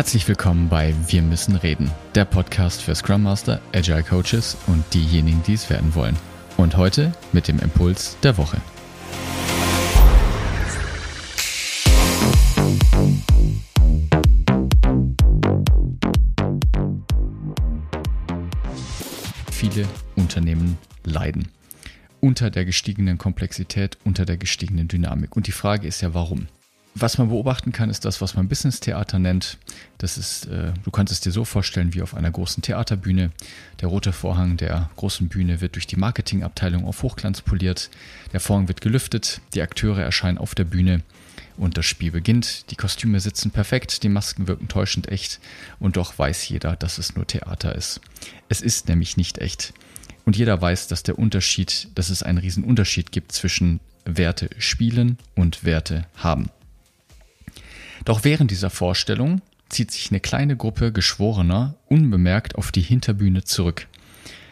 Herzlich willkommen bei Wir müssen reden, der Podcast für Scrum Master, Agile Coaches und diejenigen, die es werden wollen. Und heute mit dem Impuls der Woche. Viele Unternehmen leiden unter der gestiegenen Komplexität, unter der gestiegenen Dynamik. Und die Frage ist ja, warum? Was man beobachten kann, ist das, was man Business Theater nennt. Das ist, äh, du kannst es dir so vorstellen wie auf einer großen Theaterbühne. Der rote Vorhang der großen Bühne wird durch die Marketingabteilung auf Hochglanz poliert. Der Vorhang wird gelüftet, die Akteure erscheinen auf der Bühne und das Spiel beginnt. Die Kostüme sitzen perfekt, die Masken wirken täuschend echt und doch weiß jeder, dass es nur Theater ist. Es ist nämlich nicht echt. Und jeder weiß, dass der Unterschied, dass es einen riesen Unterschied gibt zwischen Werte spielen und Werte haben. Doch während dieser Vorstellung zieht sich eine kleine Gruppe Geschworener unbemerkt auf die Hinterbühne zurück.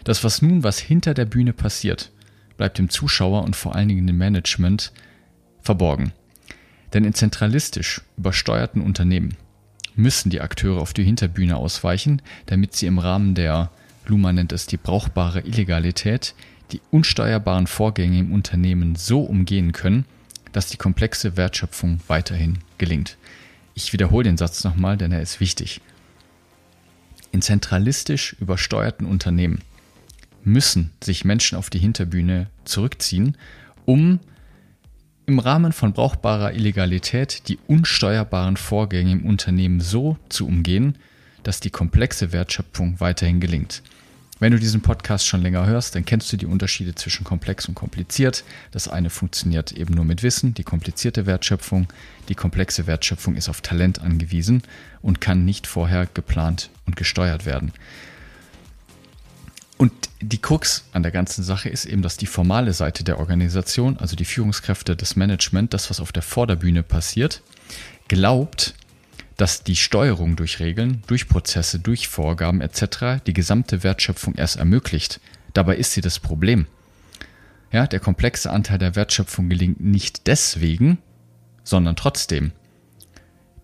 Das, was nun was hinter der Bühne passiert, bleibt dem Zuschauer und vor allen Dingen dem Management verborgen. Denn in zentralistisch übersteuerten Unternehmen müssen die Akteure auf die Hinterbühne ausweichen, damit sie im Rahmen der, Luma nennt es die brauchbare Illegalität, die unsteuerbaren Vorgänge im Unternehmen so umgehen können, dass die komplexe Wertschöpfung weiterhin gelingt. Ich wiederhole den Satz nochmal, denn er ist wichtig. In zentralistisch übersteuerten Unternehmen müssen sich Menschen auf die Hinterbühne zurückziehen, um im Rahmen von brauchbarer Illegalität die unsteuerbaren Vorgänge im Unternehmen so zu umgehen, dass die komplexe Wertschöpfung weiterhin gelingt. Wenn du diesen Podcast schon länger hörst, dann kennst du die Unterschiede zwischen komplex und kompliziert. Das eine funktioniert eben nur mit Wissen, die komplizierte Wertschöpfung. Die komplexe Wertschöpfung ist auf Talent angewiesen und kann nicht vorher geplant und gesteuert werden. Und die Krux an der ganzen Sache ist eben, dass die formale Seite der Organisation, also die Führungskräfte, das Management, das, was auf der Vorderbühne passiert, glaubt, dass die Steuerung durch Regeln, durch Prozesse, durch Vorgaben etc. die gesamte Wertschöpfung erst ermöglicht. Dabei ist sie das Problem. Ja, der komplexe Anteil der Wertschöpfung gelingt nicht deswegen, sondern trotzdem.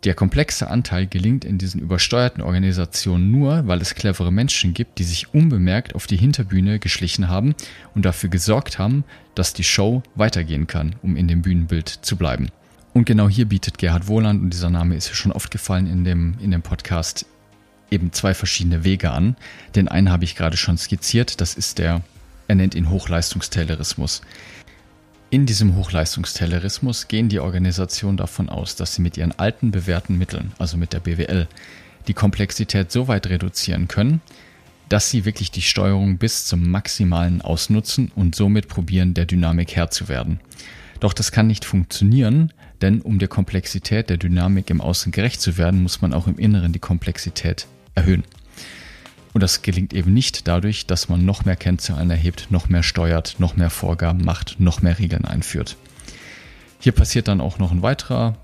Der komplexe Anteil gelingt in diesen übersteuerten Organisationen nur, weil es clevere Menschen gibt, die sich unbemerkt auf die Hinterbühne geschlichen haben und dafür gesorgt haben, dass die Show weitergehen kann, um in dem Bühnenbild zu bleiben. Und genau hier bietet Gerhard Wohland, und dieser Name ist ja schon oft gefallen in dem, in dem Podcast, eben zwei verschiedene Wege an. Den einen habe ich gerade schon skizziert, das ist der, er nennt ihn Hochleistungstaylorismus. In diesem Hochleistungstaylorismus gehen die Organisationen davon aus, dass sie mit ihren alten bewährten Mitteln, also mit der BWL, die Komplexität so weit reduzieren können, dass sie wirklich die Steuerung bis zum Maximalen ausnutzen und somit probieren, der Dynamik Herr zu werden. Doch das kann nicht funktionieren, denn um der Komplexität der Dynamik im Außen gerecht zu werden, muss man auch im Inneren die Komplexität erhöhen. Und das gelingt eben nicht dadurch, dass man noch mehr Kennzahlen erhebt, noch mehr steuert, noch mehr Vorgaben macht, noch mehr Regeln einführt. Hier passiert dann auch noch ein weiterer,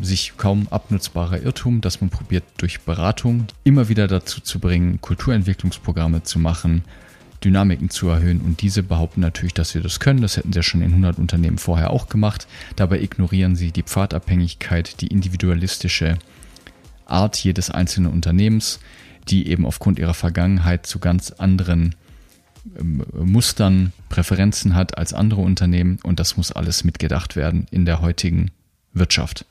sich kaum abnutzbarer Irrtum, dass man probiert, durch Beratung immer wieder dazu zu bringen, Kulturentwicklungsprogramme zu machen, Dynamiken zu erhöhen. Und diese behaupten natürlich, dass wir das können. Das hätten sie ja schon in 100 Unternehmen vorher auch gemacht. Dabei ignorieren sie die Pfadabhängigkeit, die individualistische Art jedes einzelnen Unternehmens, die eben aufgrund ihrer Vergangenheit zu ganz anderen ähm, Mustern, Präferenzen hat als andere Unternehmen. Und das muss alles mitgedacht werden in der heutigen Wirtschaft.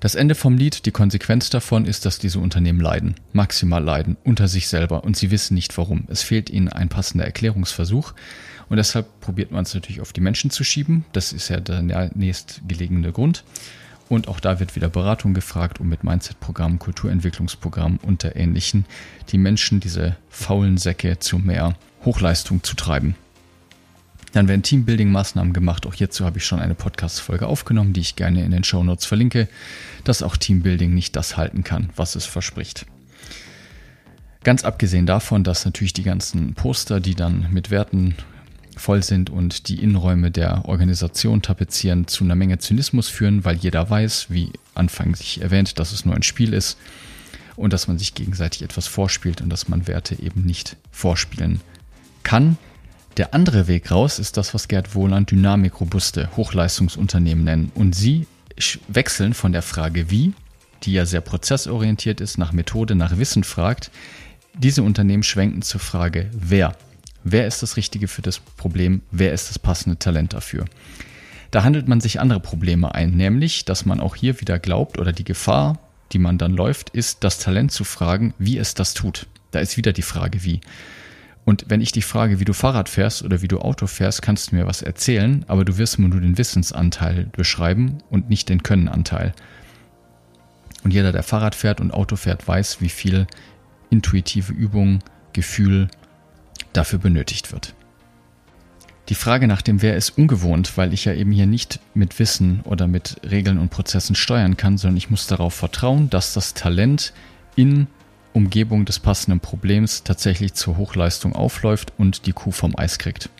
Das Ende vom Lied, die Konsequenz davon ist, dass diese Unternehmen leiden, maximal leiden, unter sich selber und sie wissen nicht warum. Es fehlt ihnen ein passender Erklärungsversuch und deshalb probiert man es natürlich auf die Menschen zu schieben. Das ist ja der nächstgelegene Grund. Und auch da wird wieder Beratung gefragt, um mit Mindset-Programmen, Kulturentwicklungsprogrammen und der ähnlichen die Menschen, diese faulen Säcke, zu mehr Hochleistung zu treiben. Dann werden Teambuilding-Maßnahmen gemacht. Auch hierzu habe ich schon eine Podcast-Folge aufgenommen, die ich gerne in den Show Notes verlinke, dass auch Teambuilding nicht das halten kann, was es verspricht. Ganz abgesehen davon, dass natürlich die ganzen Poster, die dann mit Werten voll sind und die Innenräume der Organisation tapezieren, zu einer Menge Zynismus führen, weil jeder weiß, wie anfänglich erwähnt, dass es nur ein Spiel ist und dass man sich gegenseitig etwas vorspielt und dass man Werte eben nicht vorspielen kann. Der andere Weg raus ist das, was Gerd Wohland dynamikrobuste Hochleistungsunternehmen nennen. Und sie wechseln von der Frage wie, die ja sehr prozessorientiert ist, nach Methode, nach Wissen fragt, diese Unternehmen schwenken zur Frage, wer? Wer ist das Richtige für das Problem? Wer ist das passende Talent dafür? Da handelt man sich andere Probleme ein, nämlich, dass man auch hier wieder glaubt oder die Gefahr, die man dann läuft, ist, das Talent zu fragen, wie es das tut. Da ist wieder die Frage, wie. Und wenn ich dich frage, wie du Fahrrad fährst oder wie du Auto fährst, kannst du mir was erzählen, aber du wirst mir nur den Wissensanteil beschreiben und nicht den Könnenanteil. Und jeder, der Fahrrad fährt und Auto fährt, weiß, wie viel intuitive Übung, Gefühl dafür benötigt wird. Die Frage nach dem Wer ist ungewohnt, weil ich ja eben hier nicht mit Wissen oder mit Regeln und Prozessen steuern kann, sondern ich muss darauf vertrauen, dass das Talent in Umgebung des passenden Problems tatsächlich zur Hochleistung aufläuft und die Kuh vom Eis kriegt.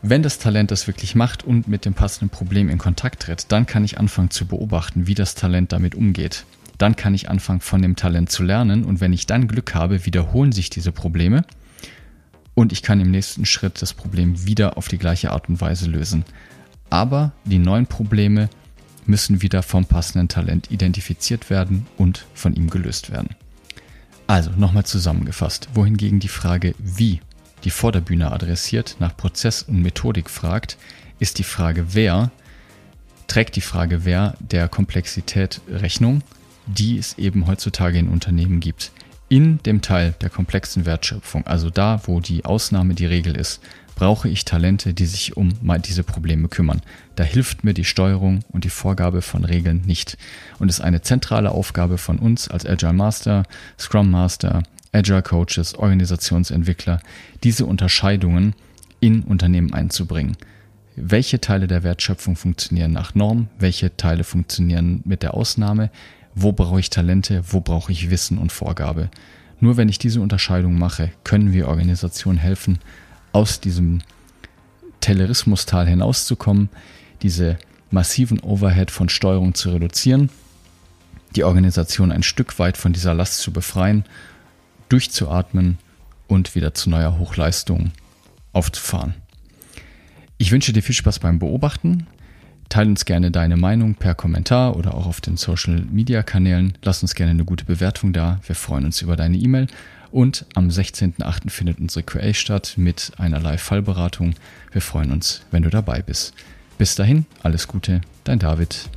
Wenn das Talent das wirklich macht und mit dem passenden Problem in Kontakt tritt, dann kann ich anfangen zu beobachten, wie das Talent damit umgeht. Dann kann ich anfangen von dem Talent zu lernen und wenn ich dann Glück habe, wiederholen sich diese Probleme und ich kann im nächsten Schritt das Problem wieder auf die gleiche Art und Weise lösen. Aber die neuen Probleme müssen wieder vom passenden Talent identifiziert werden und von ihm gelöst werden. Also nochmal zusammengefasst, wohingegen die Frage wie die Vorderbühne adressiert, nach Prozess und Methodik fragt, ist die Frage wer, trägt die Frage wer der Komplexität Rechnung, die es eben heutzutage in Unternehmen gibt. In dem Teil der komplexen Wertschöpfung, also da, wo die Ausnahme die Regel ist, brauche ich Talente, die sich um diese Probleme kümmern. Da hilft mir die Steuerung und die Vorgabe von Regeln nicht. Und ist eine zentrale Aufgabe von uns als Agile Master, Scrum Master, Agile Coaches, Organisationsentwickler, diese Unterscheidungen in Unternehmen einzubringen. Welche Teile der Wertschöpfung funktionieren nach Norm? Welche Teile funktionieren mit der Ausnahme? Wo brauche ich Talente? Wo brauche ich Wissen und Vorgabe? Nur wenn ich diese Unterscheidung mache, können wir Organisationen helfen, aus diesem Taylorismus-Tal hinauszukommen, diese massiven Overhead von Steuerung zu reduzieren, die Organisation ein Stück weit von dieser Last zu befreien, durchzuatmen und wieder zu neuer Hochleistung aufzufahren. Ich wünsche dir viel Spaß beim Beobachten. Teile uns gerne deine Meinung per Kommentar oder auch auf den Social Media Kanälen. Lass uns gerne eine gute Bewertung da. Wir freuen uns über deine E-Mail und am 16.08. findet unsere QA statt mit einer Live-Fallberatung. Wir freuen uns, wenn du dabei bist. Bis dahin, alles Gute, dein David.